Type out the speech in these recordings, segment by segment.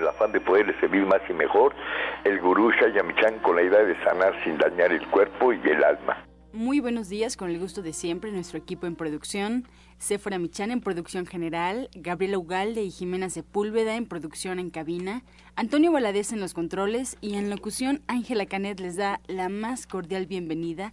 el afán de poderle servir más y mejor, el gurú Shayamichan con la idea de sanar sin dañar el cuerpo y el alma. Muy buenos días, con el gusto de siempre, nuestro equipo en producción, Sephora Michan en producción general, Gabriela Ugalde y Jimena Sepúlveda en producción en cabina, Antonio Valadez en los controles y en locución Ángela Canet les da la más cordial bienvenida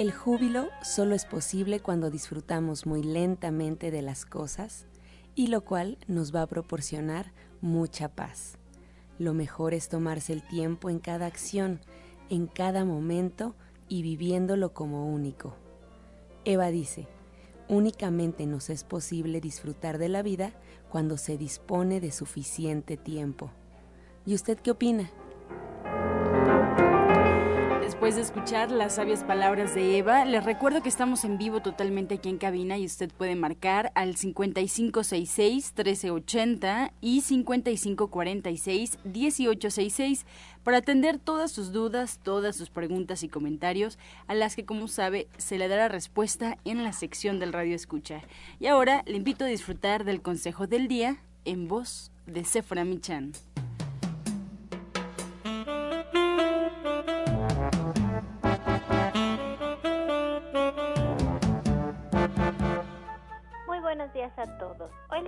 El júbilo solo es posible cuando disfrutamos muy lentamente de las cosas y lo cual nos va a proporcionar mucha paz. Lo mejor es tomarse el tiempo en cada acción, en cada momento, y viviéndolo como único. Eva dice, únicamente nos es posible disfrutar de la vida cuando se dispone de suficiente tiempo. ¿Y usted qué opina? Después de escuchar las sabias palabras de Eva, les recuerdo que estamos en vivo totalmente aquí en cabina y usted puede marcar al 5566-1380 y 5546-1866 para atender todas sus dudas, todas sus preguntas y comentarios, a las que, como sabe, se le dará respuesta en la sección del Radio Escucha. Y ahora le invito a disfrutar del consejo del día en voz de Sephora Michan.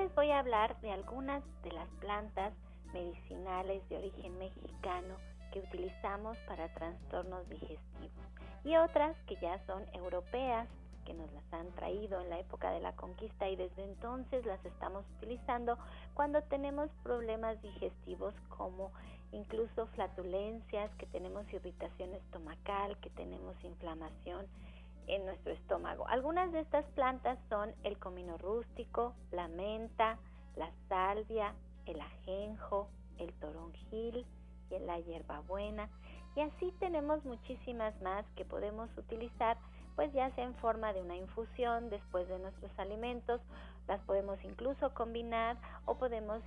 Les voy a hablar de algunas de las plantas medicinales de origen mexicano que utilizamos para trastornos digestivos y otras que ya son europeas que nos las han traído en la época de la conquista y desde entonces las estamos utilizando cuando tenemos problemas digestivos como incluso flatulencias, que tenemos irritación estomacal, que tenemos inflamación en nuestro estómago. Algunas de estas plantas son el comino rústico, la menta, la salvia, el ajenjo, el toronjil y la hierbabuena. Y así tenemos muchísimas más que podemos utilizar, pues ya sea en forma de una infusión después de nuestros alimentos, las podemos incluso combinar o podemos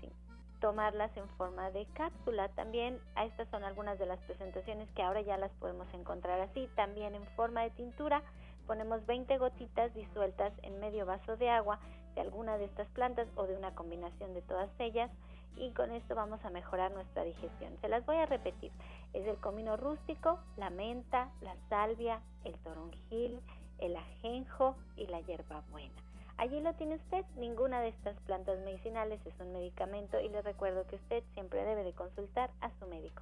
tomarlas en forma de cápsula. También estas son algunas de las presentaciones que ahora ya las podemos encontrar así, también en forma de tintura Ponemos 20 gotitas disueltas en medio vaso de agua de alguna de estas plantas o de una combinación de todas ellas y con esto vamos a mejorar nuestra digestión. Se las voy a repetir. Es el comino rústico, la menta, la salvia, el toronjil, el ajenjo y la hierbabuena. Allí lo tiene usted, ninguna de estas plantas medicinales es un medicamento y le recuerdo que usted siempre debe de consultar a su médico.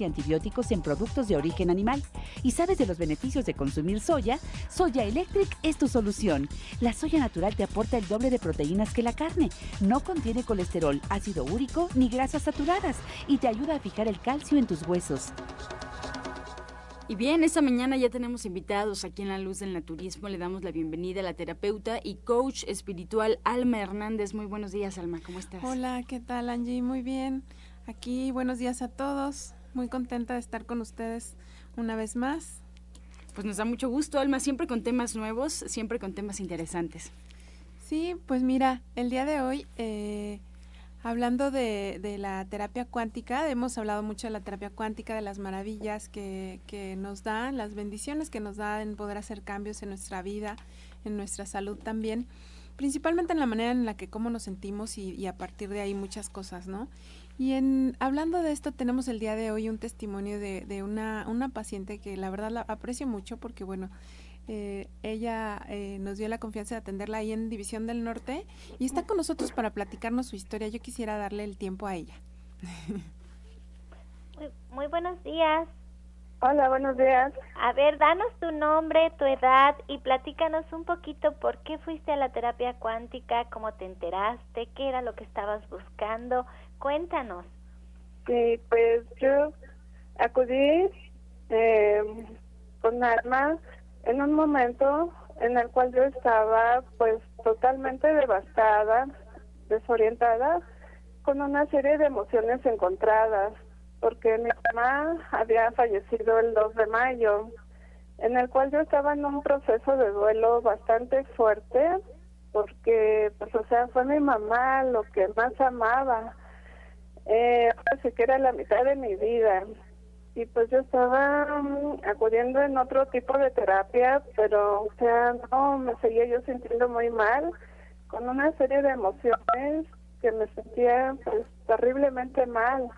y antibióticos en productos de origen animal y sabes de los beneficios de consumir soya, Soya Electric es tu solución. La soya natural te aporta el doble de proteínas que la carne, no contiene colesterol, ácido úrico ni grasas saturadas y te ayuda a fijar el calcio en tus huesos. Y bien, esta mañana ya tenemos invitados aquí en La Luz del Naturismo. Le damos la bienvenida a la terapeuta y coach espiritual Alma Hernández. Muy buenos días, Alma, ¿cómo estás? Hola, ¿qué tal, Angie? Muy bien. Aquí, buenos días a todos. Muy contenta de estar con ustedes una vez más. Pues nos da mucho gusto, Alma, siempre con temas nuevos, siempre con temas interesantes. Sí, pues mira, el día de hoy, eh, hablando de, de, la terapia cuántica, hemos hablado mucho de la terapia cuántica, de las maravillas que, que nos da, las bendiciones que nos da en poder hacer cambios en nuestra vida, en nuestra salud también principalmente en la manera en la que cómo nos sentimos y, y, a partir de ahí muchas cosas, ¿no? Y en hablando de esto, tenemos el día de hoy un testimonio de, de una, una paciente que la verdad la aprecio mucho porque, bueno, eh, ella eh, nos dio la confianza de atenderla ahí en División del Norte y está con nosotros para platicarnos su historia. Yo quisiera darle el tiempo a ella. Muy, buenos días. Hola, buenos días. A ver, danos tu nombre, tu edad y platícanos un poquito por qué fuiste a la terapia cuántica, cómo te enteraste, qué era lo que estabas buscando. Cuéntanos. Sí, pues yo acudí eh, con Alma en un momento en el cual yo estaba pues totalmente devastada, desorientada, con una serie de emociones encontradas, porque mi mamá había fallecido el 2 de mayo, en el cual yo estaba en un proceso de duelo bastante fuerte, porque pues o sea, fue mi mamá lo que más amaba, eh, así que era la mitad de mi vida y pues yo estaba mm, acudiendo en otro tipo de terapia, pero o sea, no, me seguía yo sintiendo muy mal, con una serie de emociones que me sentía pues terriblemente mal.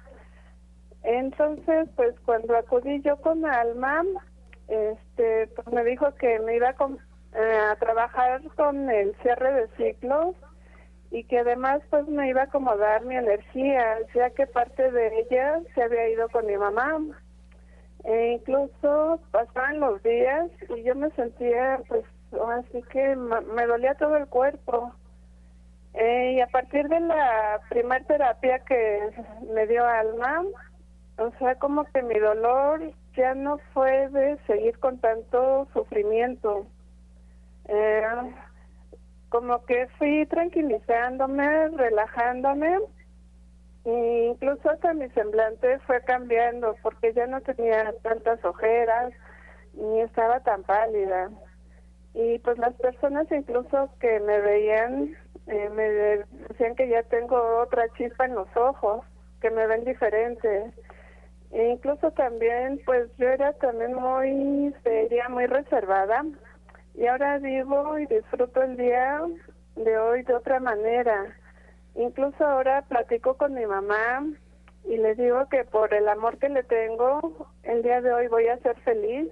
Entonces, pues cuando acudí yo con Alma, este, pues me dijo que me iba a, eh, a trabajar con el cierre de ciclos y que además pues me iba a acomodar mi energía, ya que parte de ella se había ido con mi mamá. E incluso pasaban los días y yo me sentía pues así que me dolía todo el cuerpo. Eh, y a partir de la primer terapia que me dio Alma, o sea, como que mi dolor ya no fue de seguir con tanto sufrimiento. Eh, como que fui tranquilizándome, relajándome, e incluso hasta mi semblante fue cambiando porque ya no tenía tantas ojeras ni estaba tan pálida. Y pues las personas incluso que me veían eh, me decían que ya tengo otra chispa en los ojos, que me ven diferente. E incluso también, pues yo era también muy seria, muy reservada y ahora vivo y disfruto el día de hoy de otra manera. Incluso ahora platico con mi mamá y le digo que por el amor que le tengo, el día de hoy voy a ser feliz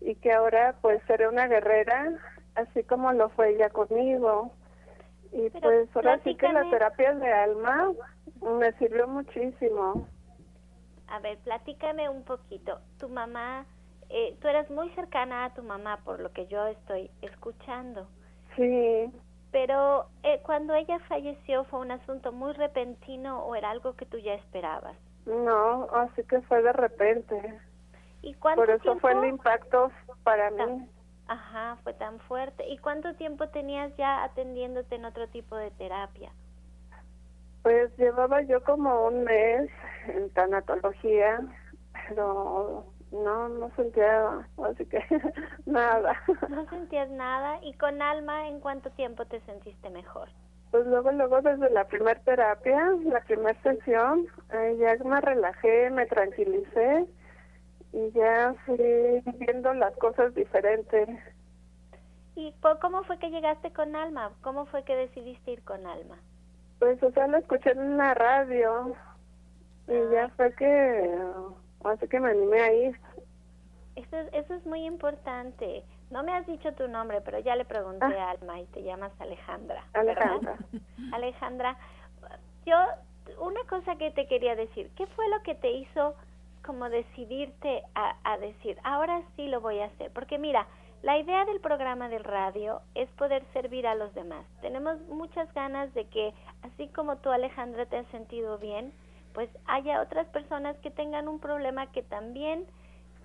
y que ahora pues seré una guerrera, así como lo fue ella conmigo. Y pues ahora sí que la terapia de alma me sirvió muchísimo. A ver, platícame un poquito. Tu mamá eh, tú eres muy cercana a tu mamá por lo que yo estoy escuchando. Sí. Pero eh, cuando ella falleció fue un asunto muy repentino o era algo que tú ya esperabas. No, así que fue de repente. ¿Y cuánto Por eso fue el impacto para mí. Ajá, fue tan fuerte. ¿Y cuánto tiempo tenías ya atendiéndote en otro tipo de terapia? Pues llevaba yo como un mes en tanatología, pero no, no sentía, así que nada. No sentías nada. ¿Y con Alma en cuánto tiempo te sentiste mejor? Pues luego, luego desde la primera terapia, la primera sesión, eh, ya me relajé, me tranquilicé y ya fui viendo las cosas diferentes. ¿Y cómo fue que llegaste con Alma? ¿Cómo fue que decidiste ir con Alma? Pues, o sea, lo escuché en la radio y ya ah. fue que Así que me animé a ir. Eso, eso es muy importante. No me has dicho tu nombre, pero ya le pregunté ah. a Alma y te llamas Alejandra. Alejandra. Alejandra, yo una cosa que te quería decir, ¿qué fue lo que te hizo como decidirte a, a decir, ahora sí lo voy a hacer? Porque mira, la idea del programa del radio es poder servir a los demás. Tenemos muchas ganas de que, así como tú Alejandra te has sentido bien, pues haya otras personas que tengan un problema que también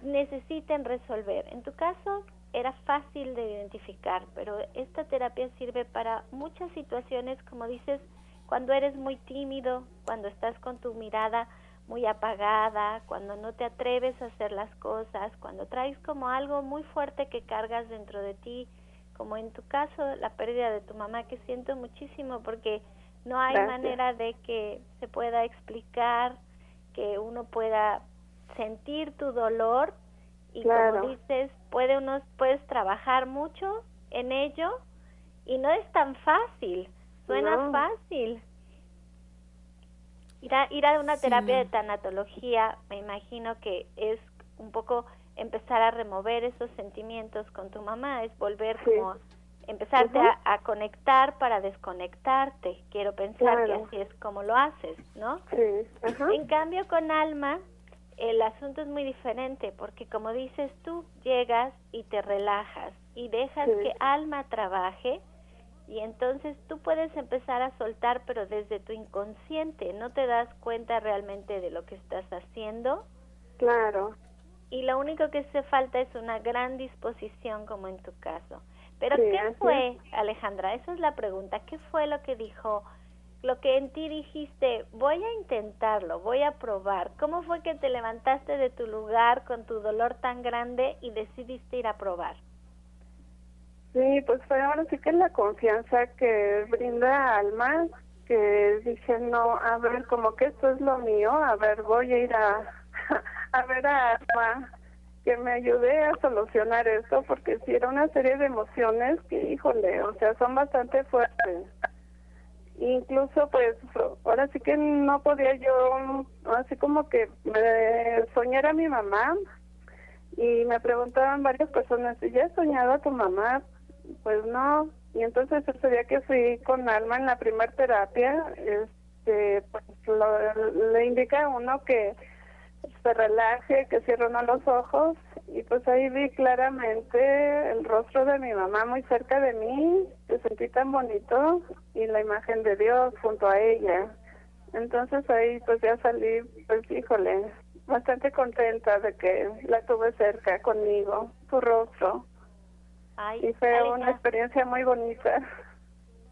necesiten resolver. En tu caso era fácil de identificar, pero esta terapia sirve para muchas situaciones, como dices, cuando eres muy tímido, cuando estás con tu mirada muy apagada, cuando no te atreves a hacer las cosas, cuando traes como algo muy fuerte que cargas dentro de ti, como en tu caso la pérdida de tu mamá, que siento muchísimo porque no hay manera de que se pueda explicar, que uno pueda sentir tu dolor y como dices, puede uno puedes trabajar mucho en ello y no es tan fácil, suena fácil. Ir a, ir a una terapia de tanatología, me imagino que es un poco empezar a remover esos sentimientos con tu mamá, es volver como empezarte a, conectar para desconectarte. Quiero pensar que así es como lo haces, ¿no? Sí. En cambio con alma el asunto es muy diferente porque como dices tú llegas y te relajas y dejas que alma trabaje y entonces tú puedes empezar a soltar pero desde tu inconsciente. No te das cuenta realmente de lo que estás haciendo. Claro. Y lo único que hace falta es una gran disposición como en tu caso pero qué fue Alejandra esa es la pregunta. Qué fue lo que dijo lo que en ti dijiste voy a intentarlo voy a probar cómo fue que te levantaste de tu lugar con tu dolor tan grande y decidiste ir a probar Sí, pues fue ahora sí que la confianza que brinda Alma, que dije, no, a ver, como que esto es lo mío, a ver, voy a ir a, a ver a Alma, que me ayude a solucionar esto, porque si era una serie de emociones que, híjole, o sea, son bastante fuertes. Incluso, pues, ahora sí que no podía yo, así como que me soñara a mi mamá, y me preguntaban varias personas, ¿ya has soñado a tu mamá? pues no. Y entonces ese día que fui con Alma en la primer terapia, este, pues le indica a uno que se relaje, que cierre uno los ojos y pues ahí vi claramente el rostro de mi mamá muy cerca de mí, se sentí tan bonito y la imagen de Dios junto a ella. Entonces ahí pues ya salí, pues híjole, bastante contenta de que la tuve cerca conmigo, su rostro y fue una experiencia muy bonita.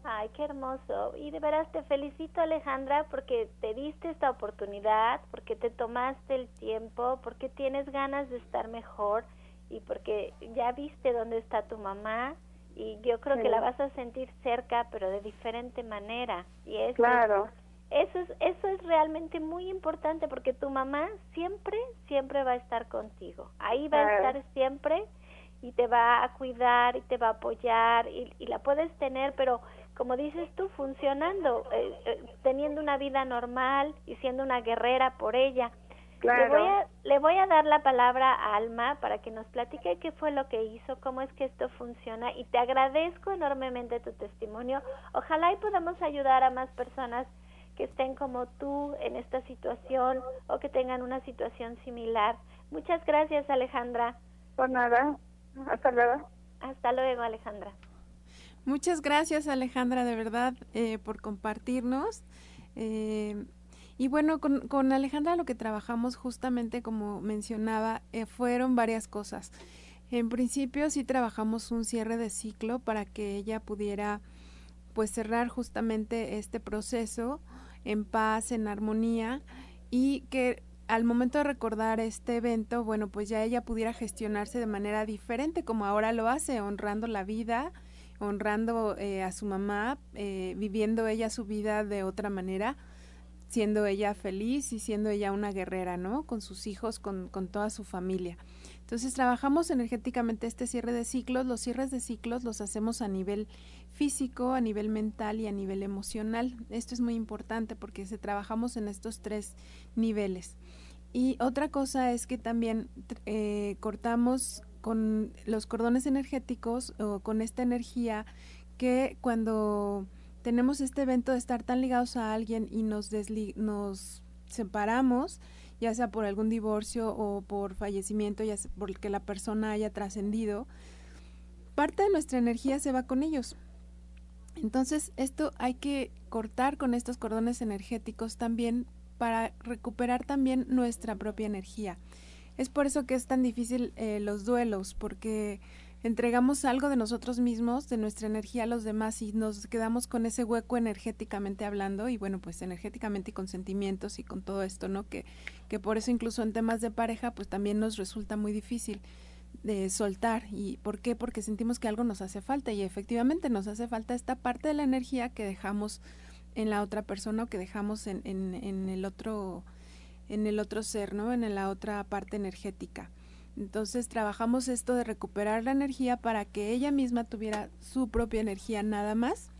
Ay, qué hermoso. Y de veras te felicito, Alejandra, porque te diste esta oportunidad, porque te tomaste el tiempo, porque tienes ganas de estar mejor y porque ya viste dónde está tu mamá y yo creo que la vas a sentir cerca, pero de diferente manera. Y eso, claro. Eso es, eso es realmente muy importante porque tu mamá siempre, siempre va a estar contigo. Ahí va a estar siempre y te va a cuidar y te va a apoyar y, y la puedes tener, pero como dices tú, funcionando, eh, eh, teniendo una vida normal y siendo una guerrera por ella. Claro. Le, voy a, le voy a dar la palabra a Alma para que nos platique qué fue lo que hizo, cómo es que esto funciona y te agradezco enormemente tu testimonio. Ojalá y podamos ayudar a más personas que estén como tú en esta situación o que tengan una situación similar. Muchas gracias, Alejandra. Por nada. Hasta luego. Hasta luego, Alejandra. Muchas gracias, Alejandra, de verdad, eh, por compartirnos. Eh, y bueno, con, con, Alejandra lo que trabajamos justamente, como mencionaba, eh, fueron varias cosas. En principio sí trabajamos un cierre de ciclo para que ella pudiera pues cerrar justamente este proceso en paz, en armonía y que al momento de recordar este evento, bueno, pues ya ella pudiera gestionarse de manera diferente como ahora lo hace, honrando la vida, honrando eh, a su mamá, eh, viviendo ella su vida de otra manera, siendo ella feliz y siendo ella una guerrera, ¿no? Con sus hijos, con, con toda su familia. Entonces trabajamos energéticamente este cierre de ciclos. Los cierres de ciclos los hacemos a nivel físico, a nivel mental y a nivel emocional. Esto es muy importante porque se trabajamos en estos tres niveles. Y otra cosa es que también eh, cortamos con los cordones energéticos o con esta energía que cuando tenemos este evento de estar tan ligados a alguien y nos, nos separamos, ya sea por algún divorcio o por fallecimiento, ya sea porque la persona haya trascendido, parte de nuestra energía se va con ellos. Entonces, esto hay que cortar con estos cordones energéticos también para recuperar también nuestra propia energía. Es por eso que es tan difícil eh, los duelos, porque entregamos algo de nosotros mismos, de nuestra energía a los demás y nos quedamos con ese hueco energéticamente hablando y bueno, pues energéticamente y con sentimientos y con todo esto, ¿no? Que, que por eso incluso en temas de pareja pues también nos resulta muy difícil de soltar. ¿Y por qué? Porque sentimos que algo nos hace falta y efectivamente nos hace falta esta parte de la energía que dejamos en la otra persona o que dejamos en, en, el otro en el otro ser, ¿no? En la otra parte energética. Entonces trabajamos esto de recuperar la energía para que ella misma tuviera su propia energía nada más.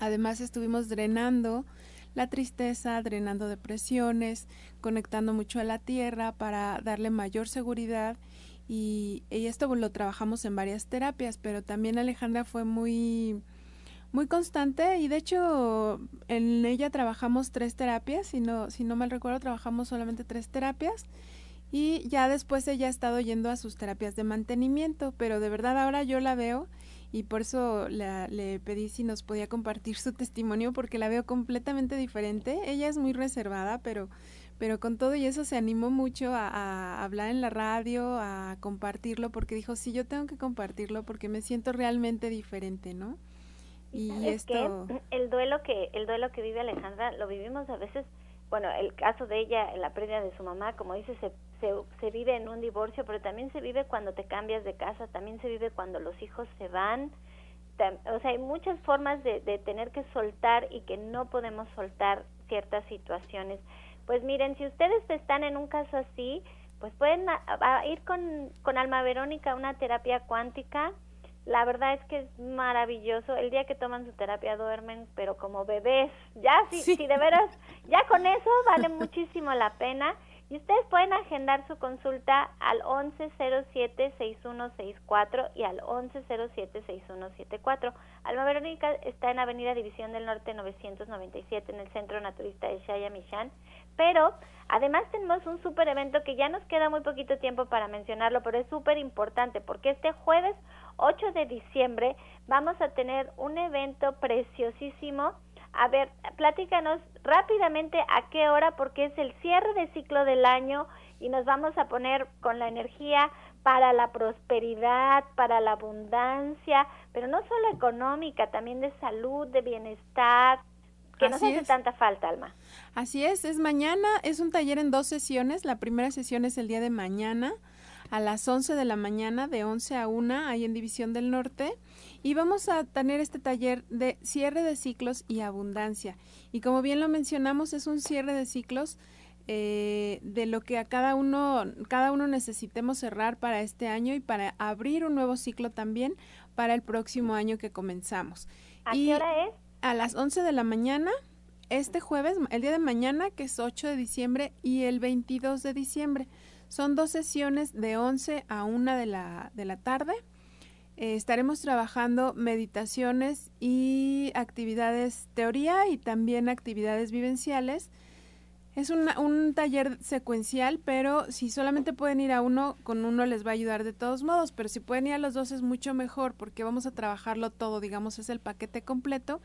Además estuvimos drenando la tristeza, drenando depresiones, conectando mucho a la tierra para darle mayor seguridad y, esto lo trabajamos en varias terapias, pero también Alejandra fue muy muy constante y de hecho en ella trabajamos tres terapias, si no, si no mal recuerdo trabajamos solamente tres terapias y ya después ella ha estado yendo a sus terapias de mantenimiento, pero de verdad ahora yo la veo y por eso le pedí si nos podía compartir su testimonio porque la veo completamente diferente. Ella es muy reservada, pero, pero con todo y eso se animó mucho a, hablar en la radio, a compartirlo, porque dijo, sí, yo tengo que compartirlo porque me siento realmente diferente, ¿no? Y esto... el duelo que el duelo que vive Alejandra lo vivimos a veces bueno, el caso de ella, la pérdida de su mamá, como dice, se, se, vive en un divorcio, pero también se vive cuando te cambias de casa, también se vive cuando los hijos se van. O sea, hay muchas formas de, de tener que soltar y que no podemos soltar ciertas situaciones. Pues miren, si ustedes están en un caso así, pues pueden ir con, con Alma Verónica a una terapia cuántica la verdad es que es maravilloso. El día que toman su terapia duermen, pero como bebés. Ya, si, sí. si de veras, ya con eso vale muchísimo la pena. Y ustedes pueden agendar su consulta al 1107-6164 y al 1107-6174. Alma Verónica está en Avenida División del Norte 997 en el Centro Naturista de Shaya-Michan. Pero además tenemos un super evento que ya nos queda muy poquito tiempo para mencionarlo, pero es súper importante porque este jueves 8 de diciembre vamos a tener un evento preciosísimo. A ver, platícanos rápidamente a qué hora, porque es el cierre de ciclo del año y nos vamos a poner con la energía para la prosperidad, para la abundancia, pero no solo económica, también de salud, de bienestar, que nos hace tanta falta, Alma. Así es, es mañana, es un taller en dos sesiones, la primera sesión es el día de mañana a las 11 de la mañana, de 11 a 1, ahí en División del Norte. Y vamos a tener este taller de cierre de ciclos y abundancia. Y como bien lo mencionamos, es un cierre de ciclos eh, de lo que a cada uno, cada uno necesitemos cerrar para este año y para abrir un nuevo ciclo también para el próximo año que comenzamos. ¿A qué hora es? A las 11 de la mañana, este jueves, el día de mañana, que es 8 de diciembre, y el 22 de diciembre. Son dos sesiones de 11 a 1 de la, de la tarde. Eh, estaremos trabajando meditaciones y actividades teoría y también actividades vivenciales. Es un taller secuencial, pero si solamente pueden ir a uno, con uno les va a ayudar de todos modos, pero si pueden ir a los dos es mucho mejor porque vamos a trabajarlo todo, digamos, es el paquete completo.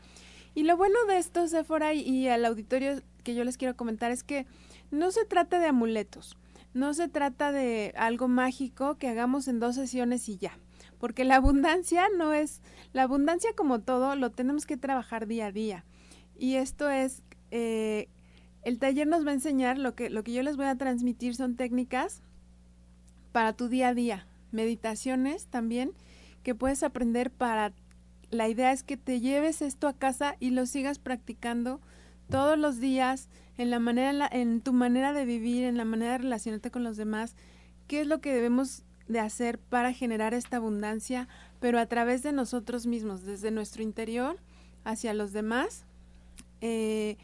Y lo bueno de esto, Sephora, y al auditorio que yo les quiero comentar es que no se trata de amuletos. No se trata de algo mágico que hagamos en dos sesiones y ya, porque la abundancia no es, la abundancia como todo lo tenemos que trabajar día a día. Y esto es, eh, el taller nos va a enseñar, lo que, lo que yo les voy a transmitir son técnicas para tu día a día, meditaciones también que puedes aprender para, la idea es que te lleves esto a casa y lo sigas practicando todos los días, en la manera, en tu manera de vivir, en la manera de relacionarte con los demás, qué es lo que debemos de hacer para generar esta abundancia, pero a través de nosotros mismos, desde nuestro interior hacia los demás. Eh,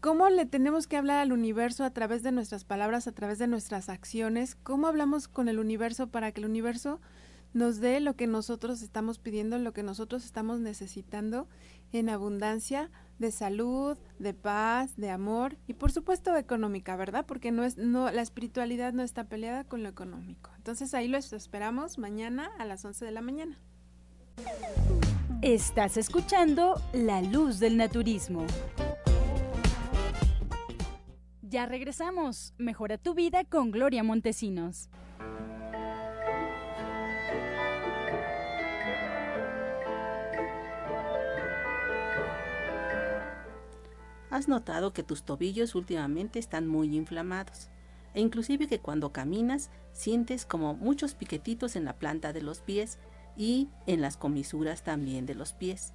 ¿Cómo le tenemos que hablar al universo a través de nuestras palabras, a través de nuestras acciones? ¿Cómo hablamos con el universo para que el universo nos dé lo que nosotros estamos pidiendo, lo que nosotros estamos necesitando en abundancia de salud, de paz, de amor y por supuesto económica, ¿verdad? Porque no es no la espiritualidad no está peleada con lo económico. Entonces ahí los esperamos mañana a las 11 de la mañana. Estás escuchando La Luz del Naturismo. Ya regresamos. Mejora tu vida con Gloria Montesinos. Has notado que tus tobillos últimamente están muy inflamados e inclusive que cuando caminas sientes como muchos piquetitos en la planta de los pies y en las comisuras también de los pies.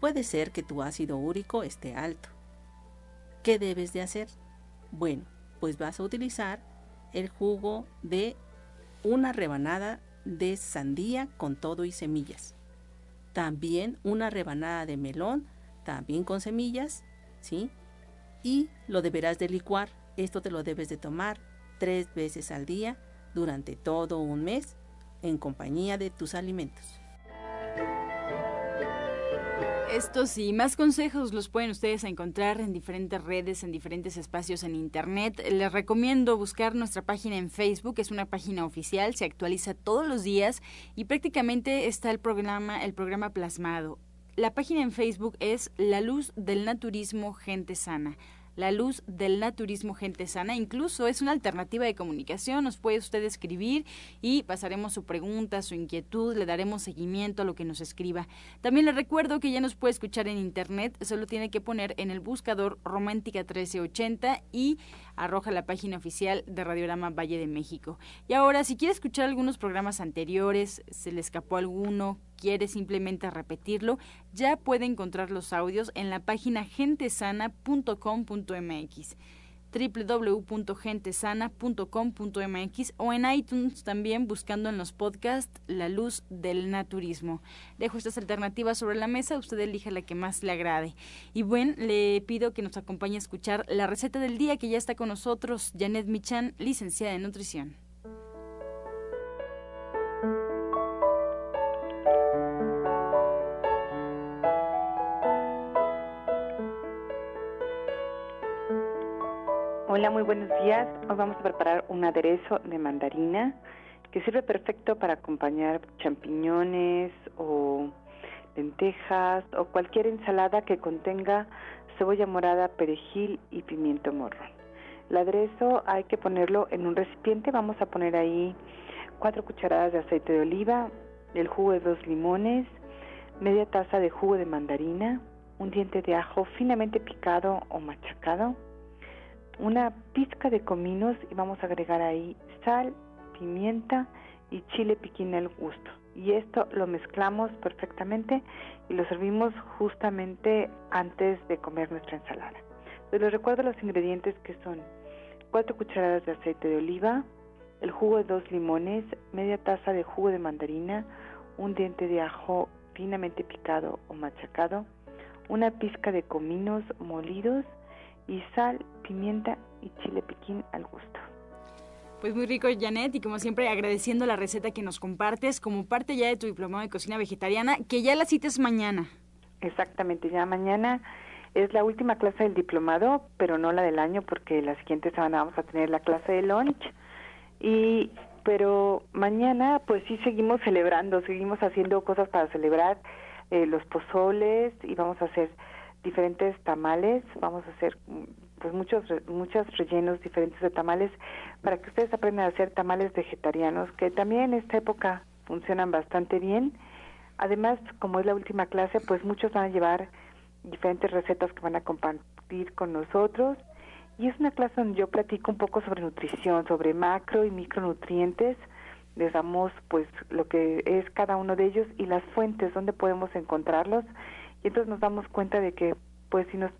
Puede ser que tu ácido úrico esté alto. ¿Qué debes de hacer? Bueno, pues vas a utilizar el jugo de una rebanada de sandía con todo y semillas. También una rebanada de melón, también con semillas ¿sí? y lo deberás de licuar. Esto te lo debes de tomar tres veces al día durante todo un mes en compañía de tus alimentos. Estos y más consejos los pueden ustedes encontrar en diferentes redes, en diferentes espacios en Internet. Les recomiendo buscar nuestra página en Facebook, es una página oficial, se actualiza todos los días y prácticamente está el programa, el programa plasmado. La página en Facebook es La Luz del Naturismo Gente Sana la luz del naturismo gente sana. Incluso es una alternativa de comunicación. Nos puede usted escribir y pasaremos su pregunta, su inquietud, le daremos seguimiento a lo que nos escriba. También le recuerdo que ya nos puede escuchar en internet. Solo tiene que poner en el buscador Romántica 1380 y arroja la página oficial de Radiorama Valle de México. Y ahora, si quiere escuchar algunos programas anteriores, se le escapó alguno, quiere simplemente repetirlo, ya puede encontrar los audios en la página gentesana.com.mx www.gentesana.com.mx o en iTunes también buscando en los podcasts La Luz del Naturismo. Dejo estas alternativas sobre la mesa, usted elija la que más le agrade. Y bueno, le pido que nos acompañe a escuchar la receta del día que ya está con nosotros, Janet Michan, licenciada en nutrición. Hola, muy buenos días. Hoy vamos a preparar un aderezo de mandarina que sirve perfecto para acompañar champiñones o lentejas o cualquier ensalada que contenga cebolla morada, perejil y pimiento morro. El aderezo hay que ponerlo en un recipiente. Vamos a poner ahí cuatro cucharadas de aceite de oliva, el jugo de dos limones, media taza de jugo de mandarina, un diente de ajo finamente picado o machacado, una pizca de cominos y vamos a agregar ahí sal, pimienta y chile piquín al gusto. Y esto lo mezclamos perfectamente y lo servimos justamente antes de comer nuestra ensalada. les recuerdo los ingredientes que son 4 cucharadas de aceite de oliva, el jugo de dos limones, media taza de jugo de mandarina, un diente de ajo finamente picado o machacado, una pizca de cominos molidos, y sal, pimienta y chile piquín al gusto. Pues muy rico, Janet, y como siempre agradeciendo la receta que nos compartes como parte ya de tu diplomado de cocina vegetariana, que ya la cites mañana. Exactamente, ya mañana es la última clase del diplomado, pero no la del año porque la siguiente semana vamos a tener la clase de lunch. Y pero mañana pues sí seguimos celebrando, seguimos haciendo cosas para celebrar eh, los pozoles y vamos a hacer diferentes tamales, vamos a hacer pues muchos muchos rellenos diferentes de tamales para que ustedes aprendan a hacer tamales vegetarianos que también en esta época funcionan bastante bien. Además, como es la última clase, pues muchos van a llevar diferentes recetas que van a compartir con nosotros y es una clase donde yo platico un poco sobre nutrición, sobre macro y micronutrientes. Les damos pues lo que es cada uno de ellos y las fuentes donde podemos encontrarlos y entonces nos damos cuenta de que, pues, si nos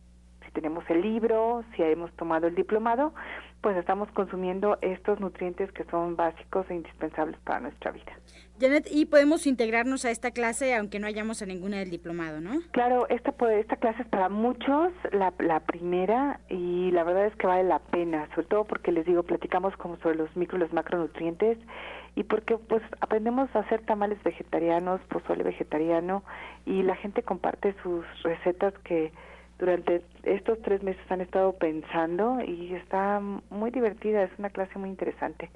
si tenemos el libro, si hemos tomado el diplomado, pues estamos consumiendo estos nutrientes que son básicos e indispensables para nuestra vida. Janet, y podemos integrarnos a esta clase aunque no hayamos a ninguna del diplomado, ¿no? Claro, esta, esta clase es para muchos, la, la primera, y la verdad es que vale la pena, sobre todo porque les digo, platicamos como sobre los micro y los macronutrientes, y porque pues aprendemos a hacer tamales vegetarianos, pozole vegetariano y la gente comparte sus recetas que durante estos tres meses han estado pensando y está muy divertida, es una clase muy interesante.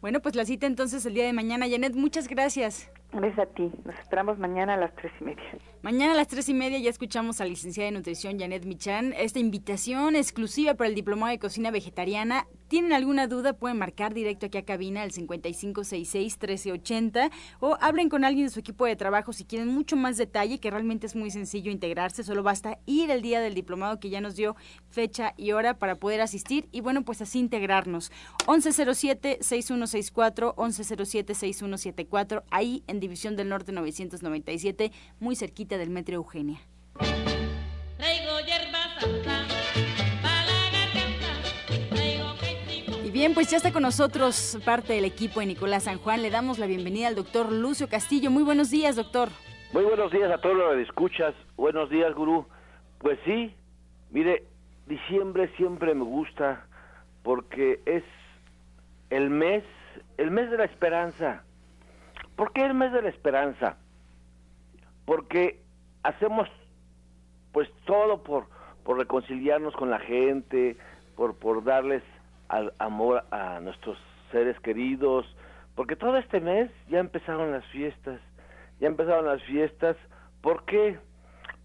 Bueno, pues la cita entonces el día de mañana. Janet, muchas gracias. Gracias a ti. Nos esperamos mañana a las tres y media. Mañana a las tres y media ya escuchamos a la licenciada de nutrición Janet Michan. Esta invitación exclusiva para el Diplomado de Cocina Vegetariana. ¿Tienen alguna duda? Pueden marcar directo aquí a cabina al 5566-1380 o hablen con alguien de su equipo de trabajo si quieren mucho más detalle, que realmente es muy sencillo integrarse. Solo basta ir el día del diplomado que ya nos dio fecha y hora para poder asistir y bueno, pues así integrarnos. 1107-6164, 1107-6174, ahí en División del Norte 997, muy cerquita del Metro Eugenia. Bien, pues ya está con nosotros parte del equipo de Nicolás San Juan. Le damos la bienvenida al doctor Lucio Castillo. Muy buenos días, doctor. Muy buenos días a todos los que escuchas. Buenos días, gurú. Pues sí, mire, diciembre siempre me gusta porque es el mes, el mes de la esperanza. ¿Por qué el mes de la esperanza? Porque hacemos pues todo por, por reconciliarnos con la gente, por, por darles al amor a nuestros seres queridos, porque todo este mes ya empezaron las fiestas, ya empezaron las fiestas, ¿por qué?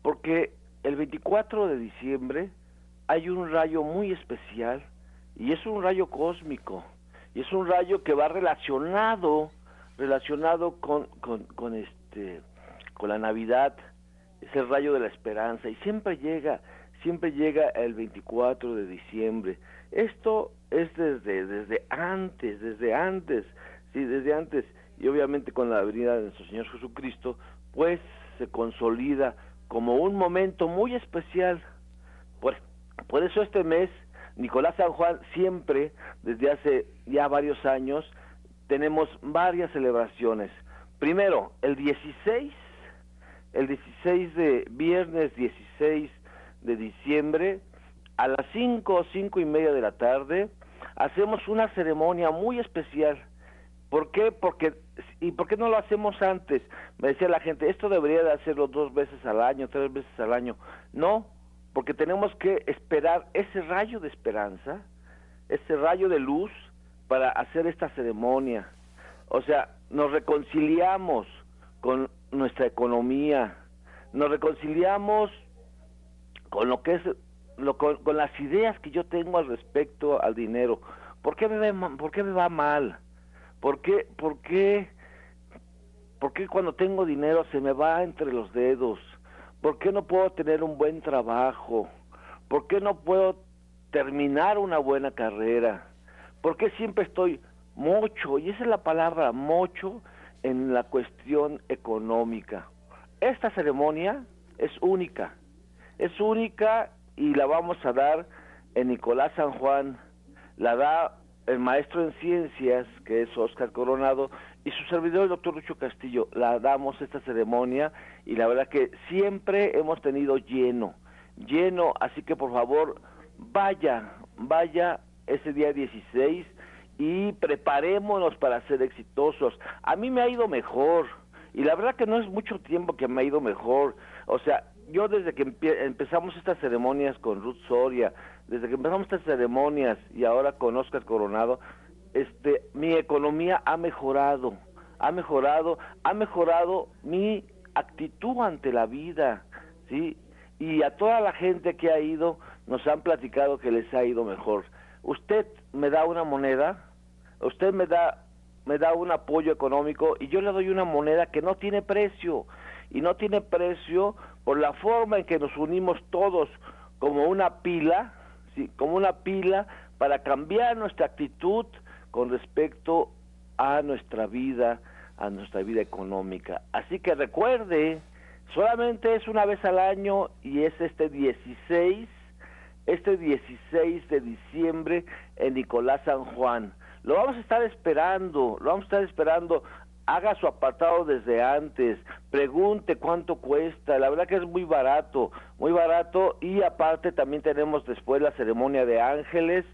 Porque el 24 de diciembre hay un rayo muy especial y es un rayo cósmico y es un rayo que va relacionado relacionado con, con, con este con la Navidad es el rayo de la esperanza y siempre llega siempre llega el 24 de diciembre esto es desde desde antes desde antes sí desde antes y obviamente con la venida de nuestro Señor Jesucristo pues se consolida como un momento muy especial por, por eso este mes Nicolás San Juan siempre, desde hace ya varios años, tenemos varias celebraciones. Primero, el 16, el 16 de viernes 16 de diciembre, a las 5 o 5 y media de la tarde, hacemos una ceremonia muy especial. ¿Por qué? Porque, ¿Y por qué no lo hacemos antes? Me decía la gente, esto debería de hacerlo dos veces al año, tres veces al año. No, porque tenemos que esperar ese rayo de esperanza, ese rayo de luz para hacer esta ceremonia. O sea, nos reconciliamos con nuestra economía, nos reconciliamos con lo que es lo, con, las ideas que yo tengo al respecto al dinero. ¿Por qué me, por qué me va mal? ¿Por qué, por qué, por qué cuando tengo dinero se me va entre los dedos? ¿Por qué no puedo tener un buen trabajo? ¿Por qué no puedo terminar una buena carrera? ¿Por qué siempre estoy mucho, y esa es la palabra, mucho, en la cuestión económica? Esta ceremonia es única, es única y la vamos a dar en Nicolás San Juan, la da el maestro en ciencias, que es Oscar Coronado, y su servidor, el doctor Lucho Castillo, la damos esta ceremonia y la verdad que siempre hemos tenido lleno, lleno, así que por favor vaya, vaya ese día 16 y preparémonos para ser exitosos. A mí me ha ido mejor y la verdad que no es mucho tiempo que me ha ido mejor, o sea, yo desde que empezamos estas ceremonias con Ruth Soria, desde que empezamos estas ceremonias y ahora con Oscar Coronado, este, mi economía ha mejorado, ha mejorado, ha mejorado mi actitud ante la vida, ¿sí? Y a toda la gente que ha ido, nos han platicado que les ha ido mejor. Usted me da una moneda, usted me da, me da un apoyo económico y yo le doy una moneda que no tiene precio. Y no tiene precio por la forma en que nos unimos todos como una pila, ¿sí? como una pila para cambiar nuestra actitud, con respecto a nuestra vida, a nuestra vida económica. Así que recuerde, solamente es una vez al año y es este 16, este 16 de diciembre en Nicolás San Juan. Lo vamos a estar esperando, lo vamos a estar esperando. Haga su apartado desde antes, pregunte cuánto cuesta, la verdad que es muy barato, muy barato y aparte también tenemos después la ceremonia de ángeles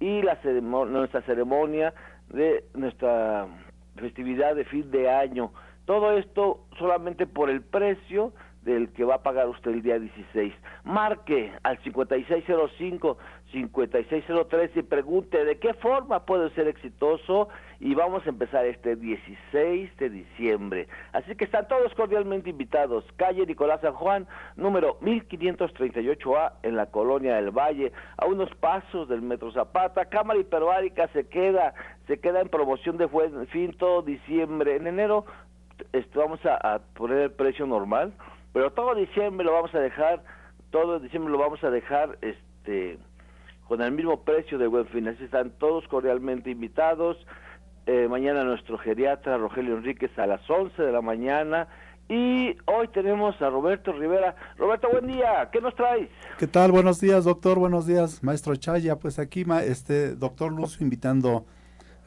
y la nuestra ceremonia de nuestra festividad de fin de año. Todo esto solamente por el precio del que va a pagar usted el día 16. Marque al 5605-5603 y pregunte de qué forma puede ser exitoso y vamos a empezar este 16 de diciembre. Así que están todos cordialmente invitados. Calle Nicolás San Juan, número 1538A en la Colonia del Valle, a unos pasos del Metro Zapata. Cámara Hiperbárica se queda, se queda en promoción de fin todo diciembre. En enero este, vamos a poner el precio normal pero todo diciembre lo vamos a dejar, todo diciembre lo vamos a dejar este con el mismo precio de buen fin. Así están todos cordialmente invitados. Eh, mañana nuestro geriatra Rogelio Enríquez a las 11 de la mañana. Y hoy tenemos a Roberto Rivera. Roberto, buen día. ¿Qué nos traes? ¿Qué tal? Buenos días, doctor. Buenos días, maestro Chaya. Pues aquí, este doctor Lucio, invitando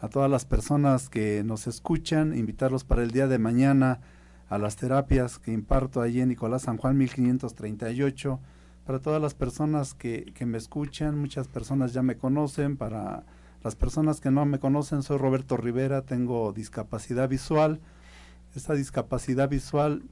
a todas las personas que nos escuchan, invitarlos para el día de mañana a las terapias que imparto allí en Nicolás San Juan 1538 para todas las personas que, que me escuchan, muchas personas ya me conocen, para las personas que no me conocen, soy Roberto Rivera, tengo discapacidad visual. Esta discapacidad visual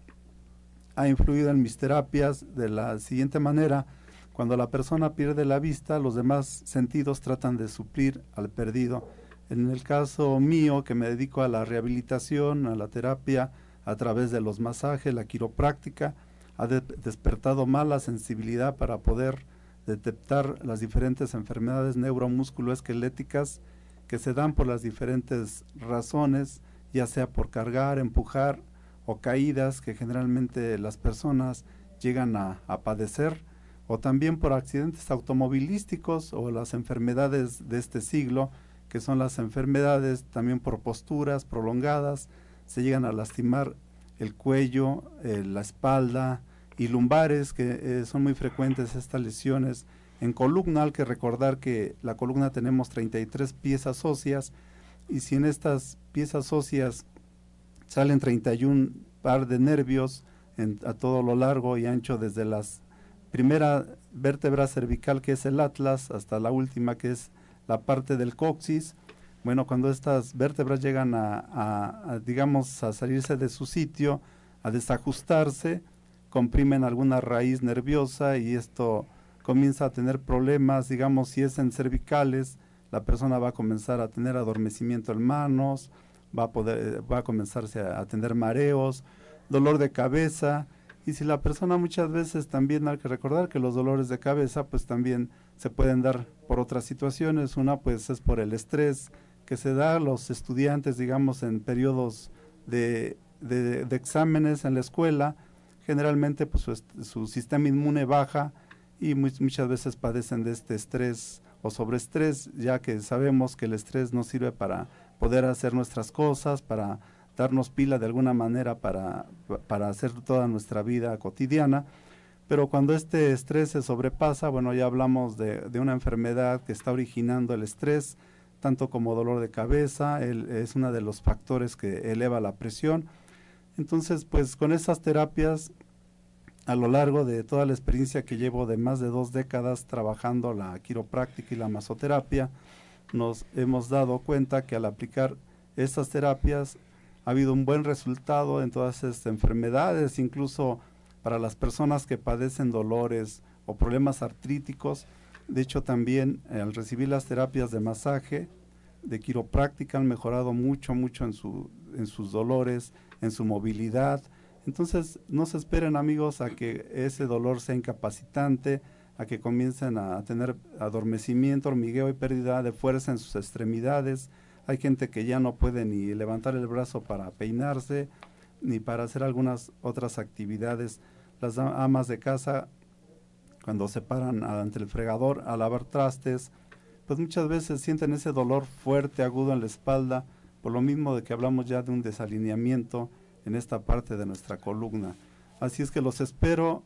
ha influido en mis terapias de la siguiente manera. Cuando la persona pierde la vista, los demás sentidos tratan de suplir al perdido. En el caso mío, que me dedico a la rehabilitación, a la terapia a través de los masajes, la quiropráctica, ha despertado más la sensibilidad para poder detectar las diferentes enfermedades neuromusculoesqueléticas que se dan por las diferentes razones, ya sea por cargar, empujar o caídas que generalmente las personas llegan a, a padecer, o también por accidentes automovilísticos o las enfermedades de este siglo, que son las enfermedades también por posturas prolongadas, se llegan a lastimar el cuello, eh, la espalda, y lumbares, que eh, son muy frecuentes estas lesiones. En columna hay que recordar que la columna tenemos 33 piezas óseas y si en estas piezas óseas salen 31 par de nervios a todo lo largo y ancho desde la primera vértebra cervical que es el atlas hasta la última que es la parte del coxis. Bueno, cuando estas vértebras llegan a digamos, a salirse de su sitio, a desajustarse, comprimen alguna raíz nerviosa y esto comienza a tener problemas, digamos, si es en cervicales, la persona va a comenzar a tener adormecimiento en manos, va a, poder, va a comenzarse a, tener mareos, dolor de cabeza, y si la persona muchas veces también hay que recordar que los dolores de cabeza pues también se pueden dar por otras situaciones, una pues es por el estrés que se da a los estudiantes, digamos, en periodos de, de exámenes en la escuela, generalmente pues su, sistema inmune baja y muchas veces padecen de este estrés o sobreestrés, ya que sabemos que el estrés nos sirve para poder hacer nuestras cosas, para darnos pila de alguna manera para, para hacer toda nuestra vida cotidiana. Pero cuando este estrés se sobrepasa, bueno, ya hablamos de, de una enfermedad que está originando el estrés, tanto como dolor de cabeza, es uno de los factores que eleva la presión entonces, pues con esas terapias, a lo largo de toda la experiencia que llevo de más de dos décadas trabajando la quiropráctica y la masoterapia, nos hemos dado cuenta que al aplicar estas terapias ha habido un buen resultado en todas estas enfermedades, incluso para las personas que padecen dolores o problemas artríticos. De hecho, también eh, al recibir las terapias de masaje, de quiropráctica, han mejorado mucho, mucho en, su, en sus dolores, en su movilidad. Entonces, no se esperen amigos a que ese dolor sea incapacitante, a que comiencen a tener adormecimiento, hormigueo y pérdida de fuerza en sus extremidades. Hay gente que ya no puede ni levantar el brazo para peinarse, ni para hacer algunas otras actividades. Las amas de casa, cuando se paran ante el fregador a lavar trastes, pues muchas veces sienten ese dolor fuerte, agudo en la espalda, por lo mismo de que hablamos ya de un desalineamiento en esta parte de nuestra columna. Así es que los espero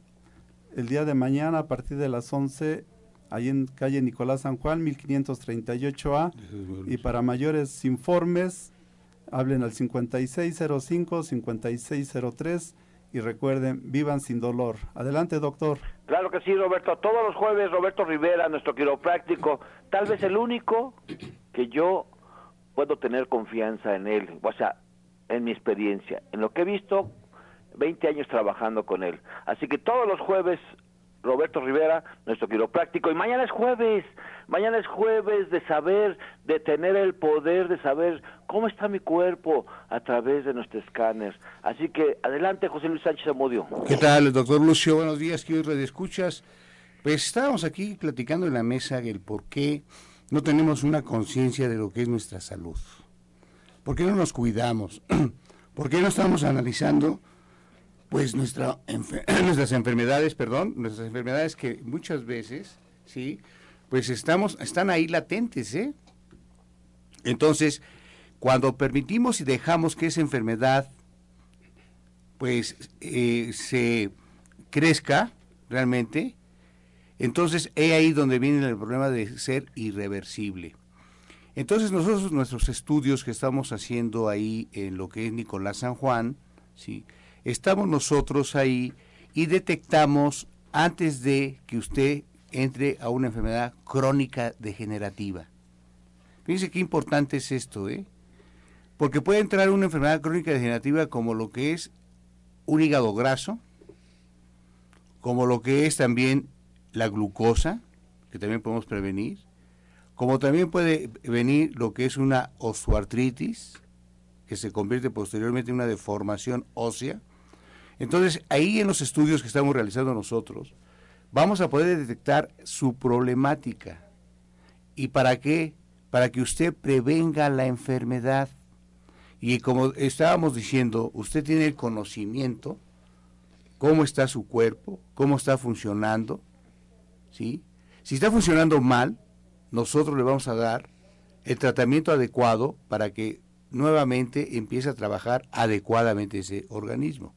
el día de mañana a partir de las 11, ahí en calle Nicolás San Juan, 1538A. Y para mayores informes, hablen al 5605-5603 y recuerden, vivan sin dolor. Adelante, doctor. Claro que sí, Roberto. Todos los jueves, Roberto Rivera, nuestro quiropráctico, tal vez el único que yo puedo tener confianza en él, o sea, en mi experiencia, en lo que he visto, 20 años trabajando con él. Así que todos los jueves, Roberto Rivera, nuestro quiropráctico, y mañana es jueves, mañana es jueves de saber, de tener el poder de saber cómo está mi cuerpo a través de nuestro escáner. Así que adelante, José Luis Sánchez Amudio. ¿Qué tal, doctor Lucio? Buenos días, ¿qué de escuchas? Pues estábamos aquí platicando en la mesa el por qué no tenemos una conciencia de lo que es nuestra salud? ¿Por qué no nos cuidamos? ¿Por qué no estamos analizando pues nuestra nuestras enfermedades, perdón, nuestras enfermedades que muchas veces, sí, pues estamos están ahí latentes, ¿eh? Entonces, cuando permitimos y dejamos que esa enfermedad pues eh, se crezca realmente, entonces, es ahí donde viene el problema de ser irreversible. Entonces, nosotros, nuestros estudios que estamos haciendo ahí en lo que es Nicolás San Juan, ¿sí? Estamos nosotros ahí y detectamos antes de que usted entre a una enfermedad crónica degenerativa. Fíjense qué importante es esto, ¿eh? Porque puede entrar una enfermedad crónica degenerativa como lo que es un hígado graso, como lo que es también la glucosa, que también podemos prevenir, como también puede venir lo que es una osteoartritis, que se convierte posteriormente en una deformación ósea. Entonces, ahí en los estudios que estamos realizando nosotros, vamos a poder detectar su problemática. ¿Y para qué? Para que usted prevenga la enfermedad. Y como estábamos diciendo, usted tiene el conocimiento, cómo está su cuerpo, cómo está funcionando, ¿sí? Si está funcionando mal, nosotros le vamos a dar el tratamiento adecuado para que nuevamente empiece a trabajar adecuadamente ese organismo.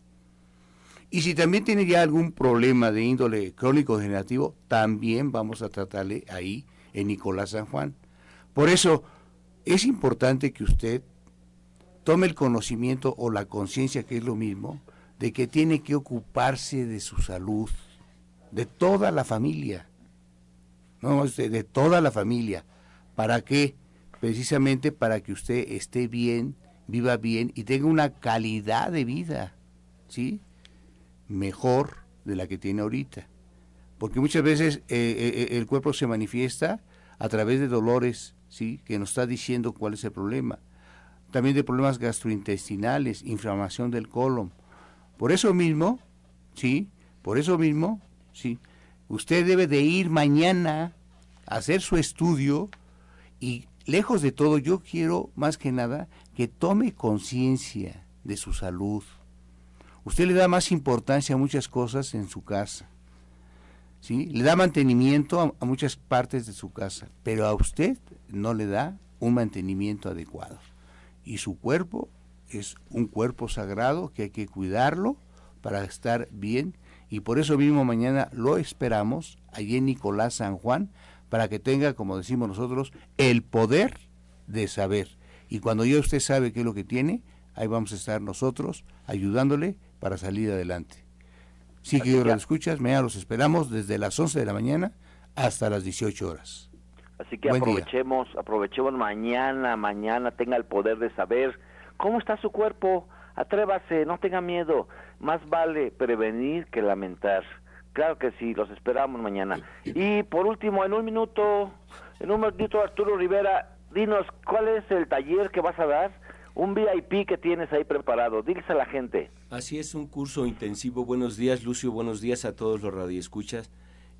Y si también tiene ya algún problema de índole crónico degenerativo, también vamos a tratarle ahí en Nicolás San Juan. Por eso es importante que usted tome el conocimiento o la conciencia, que es lo mismo, de que tiene que ocuparse de su salud, de toda la familia, no, de toda la familia. ¿Para qué? Precisamente para que usted esté bien, viva bien y tenga una calidad de vida, ¿sí? Mejor de la que tiene ahorita. Porque muchas veces eh, eh, eh, el cuerpo se manifiesta a través de dolores, ¿sí? Que nos está diciendo cuál es el problema. También de problemas gastrointestinales, inflamación del colon. Por eso mismo, ¿sí? Por eso mismo, ¿sí? Usted debe de ir mañana a hacer su estudio y lejos de todo yo quiero más que nada que tome conciencia de su salud. Usted le da más importancia a muchas cosas en su casa. ¿sí? Le da mantenimiento a, a muchas partes de su casa, pero a usted no le da un mantenimiento adecuado. Y su cuerpo es un cuerpo sagrado que hay que cuidarlo para estar bien y por eso mismo mañana lo esperamos allí en Nicolás San Juan para que tenga, como decimos nosotros, el poder de saber. Y cuando ya usted sabe qué es lo que tiene, ahí vamos a estar nosotros ayudándole para salir adelante. Sí, que lo escuchas, mañana los esperamos desde las 11 de la mañana hasta las 18 horas. Así que aprovechemos, aprovechemos mañana, mañana tenga el poder de saber cómo está su cuerpo, atrévase, no tenga miedo, más vale prevenir que lamentar. Claro que sí, los esperamos mañana. Y por último, en un minuto, en un minutito, Arturo Rivera, dinos, ¿cuál es el taller que vas a dar? Un VIP que tienes ahí preparado. Diles a la gente. Así es, un curso intensivo. Buenos días, Lucio. Buenos días a todos los radioescuchas.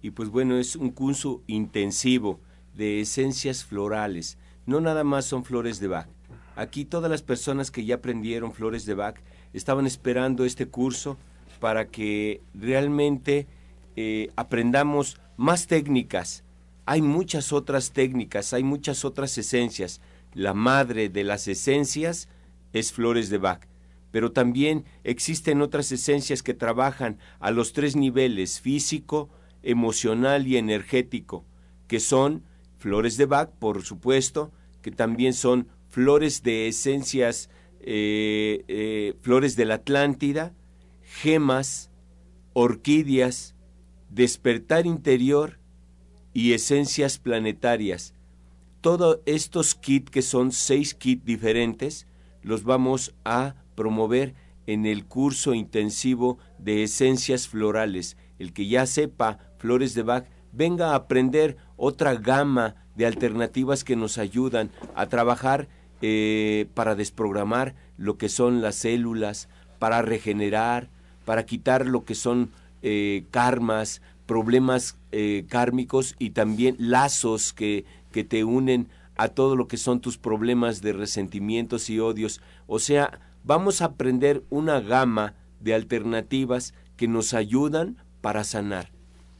Y pues bueno, es un curso intensivo de esencias florales. No nada más son flores de Bach. Aquí todas las personas que ya aprendieron flores de Bach estaban esperando este curso para que realmente eh, aprendamos más técnicas. Hay muchas otras técnicas, hay muchas otras esencias. La madre de las esencias es flores de Bach, pero también existen otras esencias que trabajan a los tres niveles, físico, emocional y energético, que son flores de Bach, por supuesto, que también son flores de esencias, eh, eh, flores de la Atlántida, gemas, orquídeas, despertar interior y esencias planetarias. Todos estos kits, que son seis kits diferentes, los vamos a promover en el curso intensivo de esencias florales. El que ya sepa flores de Bach, venga a aprender otra gama de alternativas que nos ayudan a trabajar eh, para desprogramar lo que son las células, para regenerar, para quitar lo que son eh, karmas, problemas eh, kármicos y también lazos que, que te unen a todo lo que son tus problemas de resentimientos y odios. O sea, vamos a aprender una gama de alternativas que nos ayudan para sanar.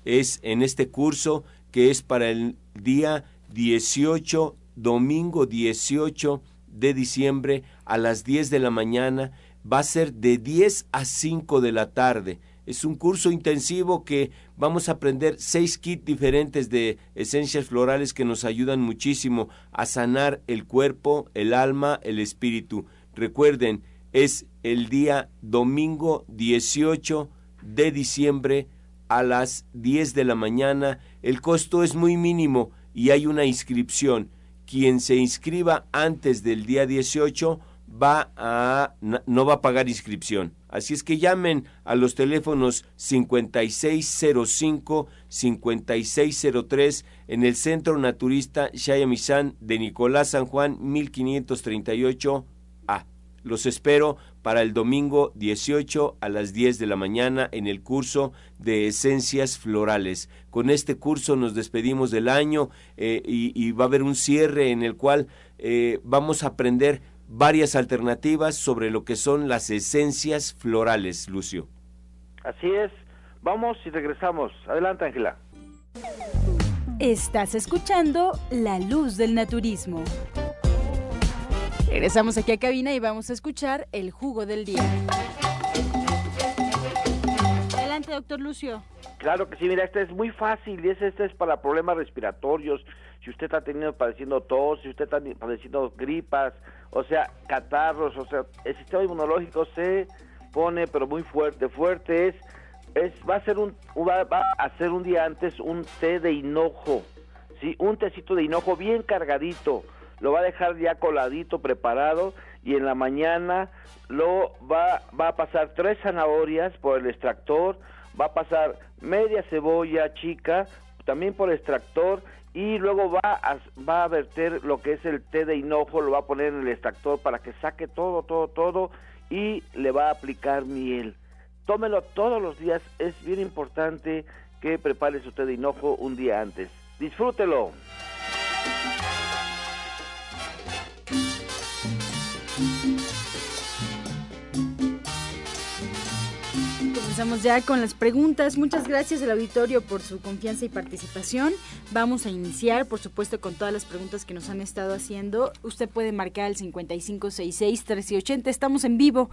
Es en este curso que es para el día 18, domingo 18 de diciembre a las 10 de la mañana, va a ser de 10 a 5 de la tarde. Es un curso intensivo que vamos a aprender seis kits diferentes de esencias florales que nos ayudan muchísimo a sanar el cuerpo, el alma, el espíritu. Recuerden, es el día domingo 18 de diciembre a las 10 de la mañana. El costo es muy mínimo y hay una inscripción. Quien se inscriba antes del día 18 va a no va a pagar inscripción. Así es que llamen a los teléfonos 5605 5603 en el Centro Naturista Shayamisan de Nicolás San Juan 1538 A. Los espero para el domingo 18 a las 10 de la mañana en el curso de Esencias Florales. Con este curso nos despedimos del año eh, y, va a haber un cierre en el cual eh, vamos a aprender varias alternativas sobre lo que son las esencias florales, Lucio. Así es. Vamos y regresamos. Adelante, Ángela. Estás escuchando La Luz del Naturismo. Regresamos aquí a cabina y vamos a escuchar el jugo del día. Adelante, doctor Lucio. Claro que sí, mira, este es muy fácil y este es para problemas respiratorios. Si usted está teniendo padeciendo tos, si usted está padeciendo gripas, o sea, catarros, o sea, el sistema inmunológico se pone pero muy fuerte, fuerte es es va a ser un va, a hacer un día antes un té de hinojo, sí, un tecito de hinojo bien cargadito, lo va a dejar ya coladito, preparado y en la mañana lo va va a pasar tres zanahorias por el extractor, va a pasar media cebolla chica también por extractor y luego va a, va a verter lo que es el té de hinojo, lo va a poner en el extractor para que saque todo, todo, todo y le va a aplicar miel. Tómelo todos los días, es bien importante que prepare su té de hinojo un día antes. Disfrútelo. Comenzamos ya con las preguntas. Muchas gracias al auditorio por su confianza y participación. Vamos a iniciar, por supuesto, con todas las preguntas que nos han estado haciendo. Usted puede marcar el 5566-1380. Estamos en vivo.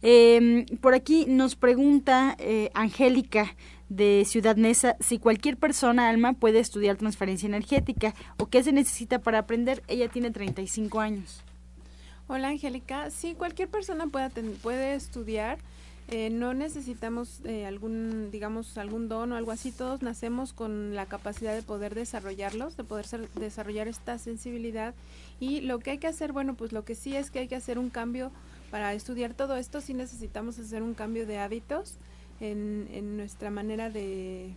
Em, por aquí nos pregunta eh, Angélica de Ciudad Neza si cualquier persona, Alma, puede estudiar transferencia energética o qué se necesita para aprender. Ella tiene 35 años. Hola Angélica, sí, cualquier persona puede, puede estudiar eh, no necesitamos eh, algún, digamos, algún don o algo así. Todos nacemos con la capacidad de poder desarrollarlos, de poder desarrollar esta sensibilidad. Y lo que hay que hacer, bueno, pues lo que sí es que hay que hacer un cambio para estudiar todo esto. Sí necesitamos hacer un cambio de hábitos en, en nuestra manera de,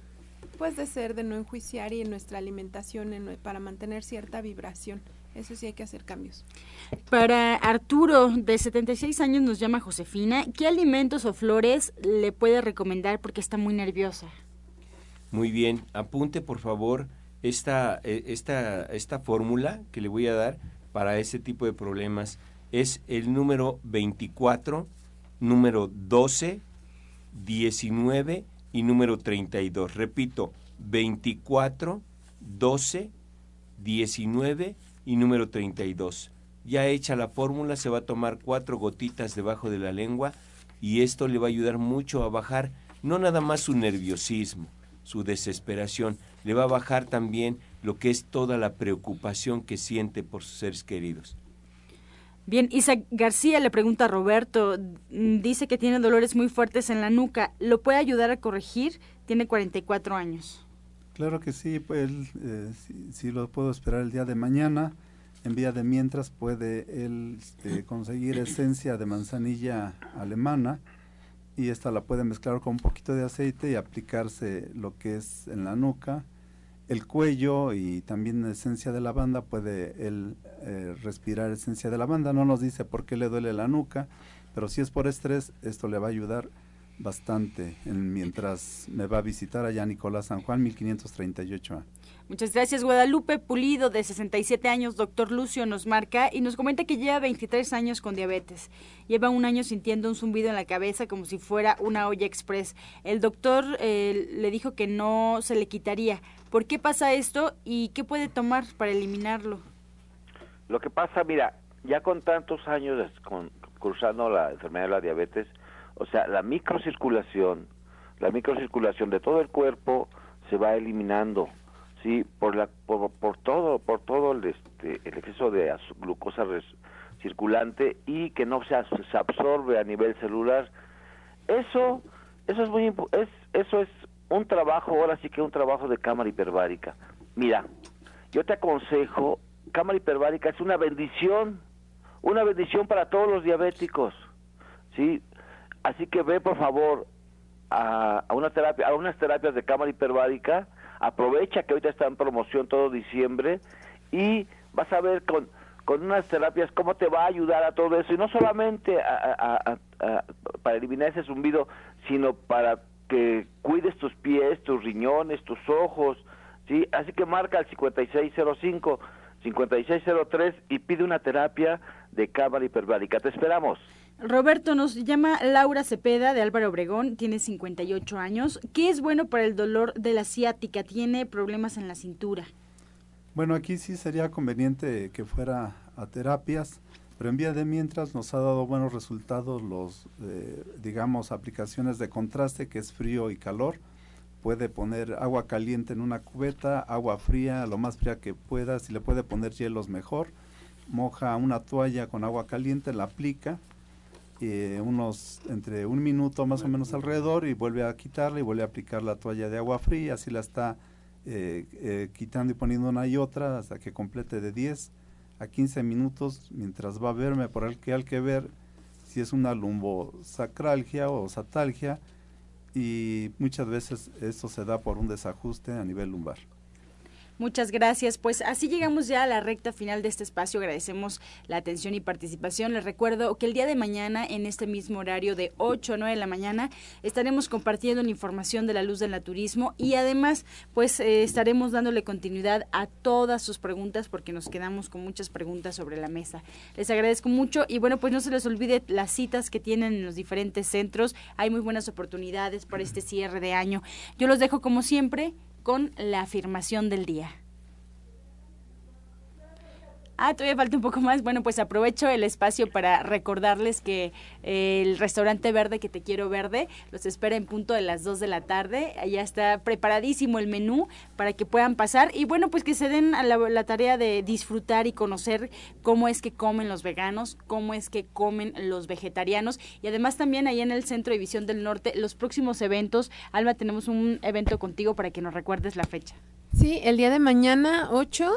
pues, de ser, de no enjuiciar y en nuestra alimentación para mantener cierta vibración. Eso sí hay que hacer cambios. Para Arturo, de 76 años, nos llama Josefina. ¿Qué alimentos o flores le puede recomendar porque está muy nerviosa? Muy bien, apunte por favor esta, e, esta, esta fórmula que le voy a dar para ese tipo de problemas. Es el número 24, número 12, 19 y número 32. Repito, 24, 12, 19 y número 32. Ya hecha la fórmula, se va a tomar cuatro gotitas debajo de la lengua y esto le va a ayudar mucho a bajar no nada más su nerviosismo, su desesperación, le va a bajar también lo que es toda la preocupación que siente por sus seres queridos. Bien, Isa García le pregunta a Roberto, mm, dice que tiene dolores muy fuertes en la nuca, ¿lo puede ayudar a corregir? Tiene 44 años. Claro que sí, pues eh, si, lo puedo esperar el día de mañana. En vía de mientras puede él este, conseguir esencia de manzanilla alemana y esta la puede mezclar con un poquito de aceite y aplicarse lo que es en la nuca, el cuello y también esencia de lavanda. Puede él eh, respirar esencia de lavanda. No nos dice por qué le duele la nuca, pero si es por estrés, esto le va a ayudar bastante en, mientras me va a visitar allá Nicolás San Juan, 1538A. Muchas gracias, Guadalupe Pulido, de 67 años, doctor Lucio, nos marca y nos comenta que lleva 23 años con diabetes. Lleva un año sintiendo un zumbido en la cabeza como si fuera una olla express. El doctor eh, le dijo que no se le quitaría. ¿Por qué pasa esto y qué puede tomar para eliminarlo? Lo que pasa, mira, ya con tantos años con, cruzando la enfermedad de la diabetes, o sea, la microcirculación, la microcirculación de todo el cuerpo se va eliminando, sí, por la por, por todo por todo el este el exceso de glucosa circulante y que no se, absorbe a nivel celular. Eso eso es muy es eso es un trabajo, ahora sí que un trabajo de cámara hiperbárica. Mira, yo te aconsejo, cámara hiperbárica es una bendición, una bendición para todos los diabéticos, ¿sí? Así que ve, por favor, a, una terapia, a unas terapias de cámara hiperbárica, aprovecha que ahorita está en promoción todo diciembre y vas a ver con, con unas terapias cómo te va a ayudar a todo eso y no solamente para eliminar ese zumbido, sino para que cuides tus pies, tus riñones, tus ojos, ¿sí? Así que marca al 5605 5603 y pide una terapia de cámara hiperbárica. Te esperamos. Roberto nos llama Laura Cepeda de Álvaro Obregón, tiene 58 años. ¿Qué es bueno para el dolor de la ciática? Tiene problemas en la cintura. Bueno, aquí sí sería conveniente que fuera a terapias, pero en vía de mientras nos ha dado buenos resultados los, eh, digamos, aplicaciones de contraste, que es frío y calor. Puede poner agua caliente en una cubeta, agua fría, lo más fría que pueda, si le puede poner hielos mejor. Moja una toalla con agua caliente, la aplica eh, unos entre un minuto más o menos alrededor y vuelve a quitarla y vuelve a aplicar la toalla de agua fría, así la está eh, eh, quitando y poniendo una y otra hasta que complete de 10 a 15 minutos mientras va a verme por el que hay que ver si es una lumbosacralgia o satalgia y muchas veces esto se da por un desajuste a nivel lumbar. Muchas gracias. Pues así llegamos ya a la recta final de este espacio. Agradecemos la atención y participación. Les recuerdo que el día de mañana, en este mismo horario de 8 a 9 de la mañana, estaremos compartiendo la información de la luz del naturismo y además, pues eh, estaremos dándole continuidad a todas sus preguntas porque nos quedamos con muchas preguntas sobre la mesa. Les agradezco mucho y bueno, pues no se les olvide las citas que tienen en los diferentes centros. Hay muy buenas oportunidades para este cierre de año. Yo los dejo como siempre con la afirmación del día. Ah, todavía falta un poco más. Bueno, pues aprovecho el espacio para recordarles que eh, el restaurante verde que te quiero verde los espera en punto de las 2 de la tarde. Allá está preparadísimo el menú para que puedan pasar y bueno, pues que se den a la, tarea de disfrutar y conocer cómo es que comen los veganos, cómo es que comen los vegetarianos y además también ahí en el Centro de Visión del Norte los próximos eventos. Alma, tenemos un evento contigo para que nos recuerdes la fecha. Sí, el día de mañana 8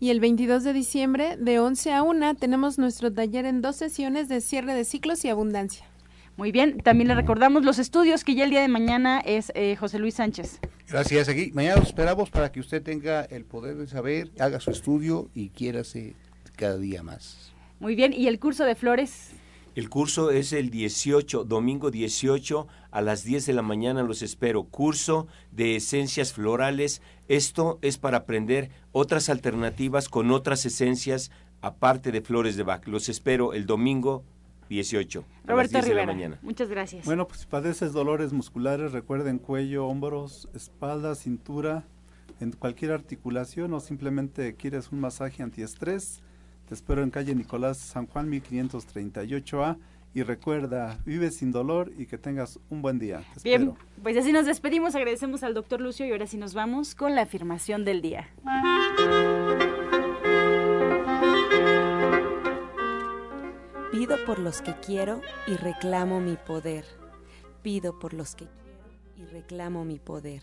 y el 22 de diciembre de 11 a 1 tenemos nuestro taller en dos sesiones de cierre de ciclos y abundancia. Muy bien, también le recordamos los estudios que ya el día de mañana es eh, José Luis Sánchez. Gracias, aquí. Mañana los esperamos para que usted tenga el poder de saber, haga su estudio y quiérase cada día más. Muy bien, ¿y el curso de flores? El curso es el 18, domingo 18 a las 10 de la mañana los espero. Curso de esencias florales. Esto es para aprender otras alternativas con otras esencias aparte de flores de Bach. Los espero el domingo 18. A Roberto las 10 de la mañana. Muchas gracias. Bueno, pues si padeces dolores musculares, recuerden cuello, hombros, espalda, cintura, en cualquier articulación o simplemente quieres un masaje antiestrés te espero en calle Nicolás San Juan 1538A y recuerda, vive sin dolor y que tengas un buen día. Bien, pues así nos despedimos, agradecemos al doctor Lucio y ahora sí nos vamos con la afirmación del día. Pido por los que quiero y reclamo mi poder. Pido por los que quiero y reclamo mi poder.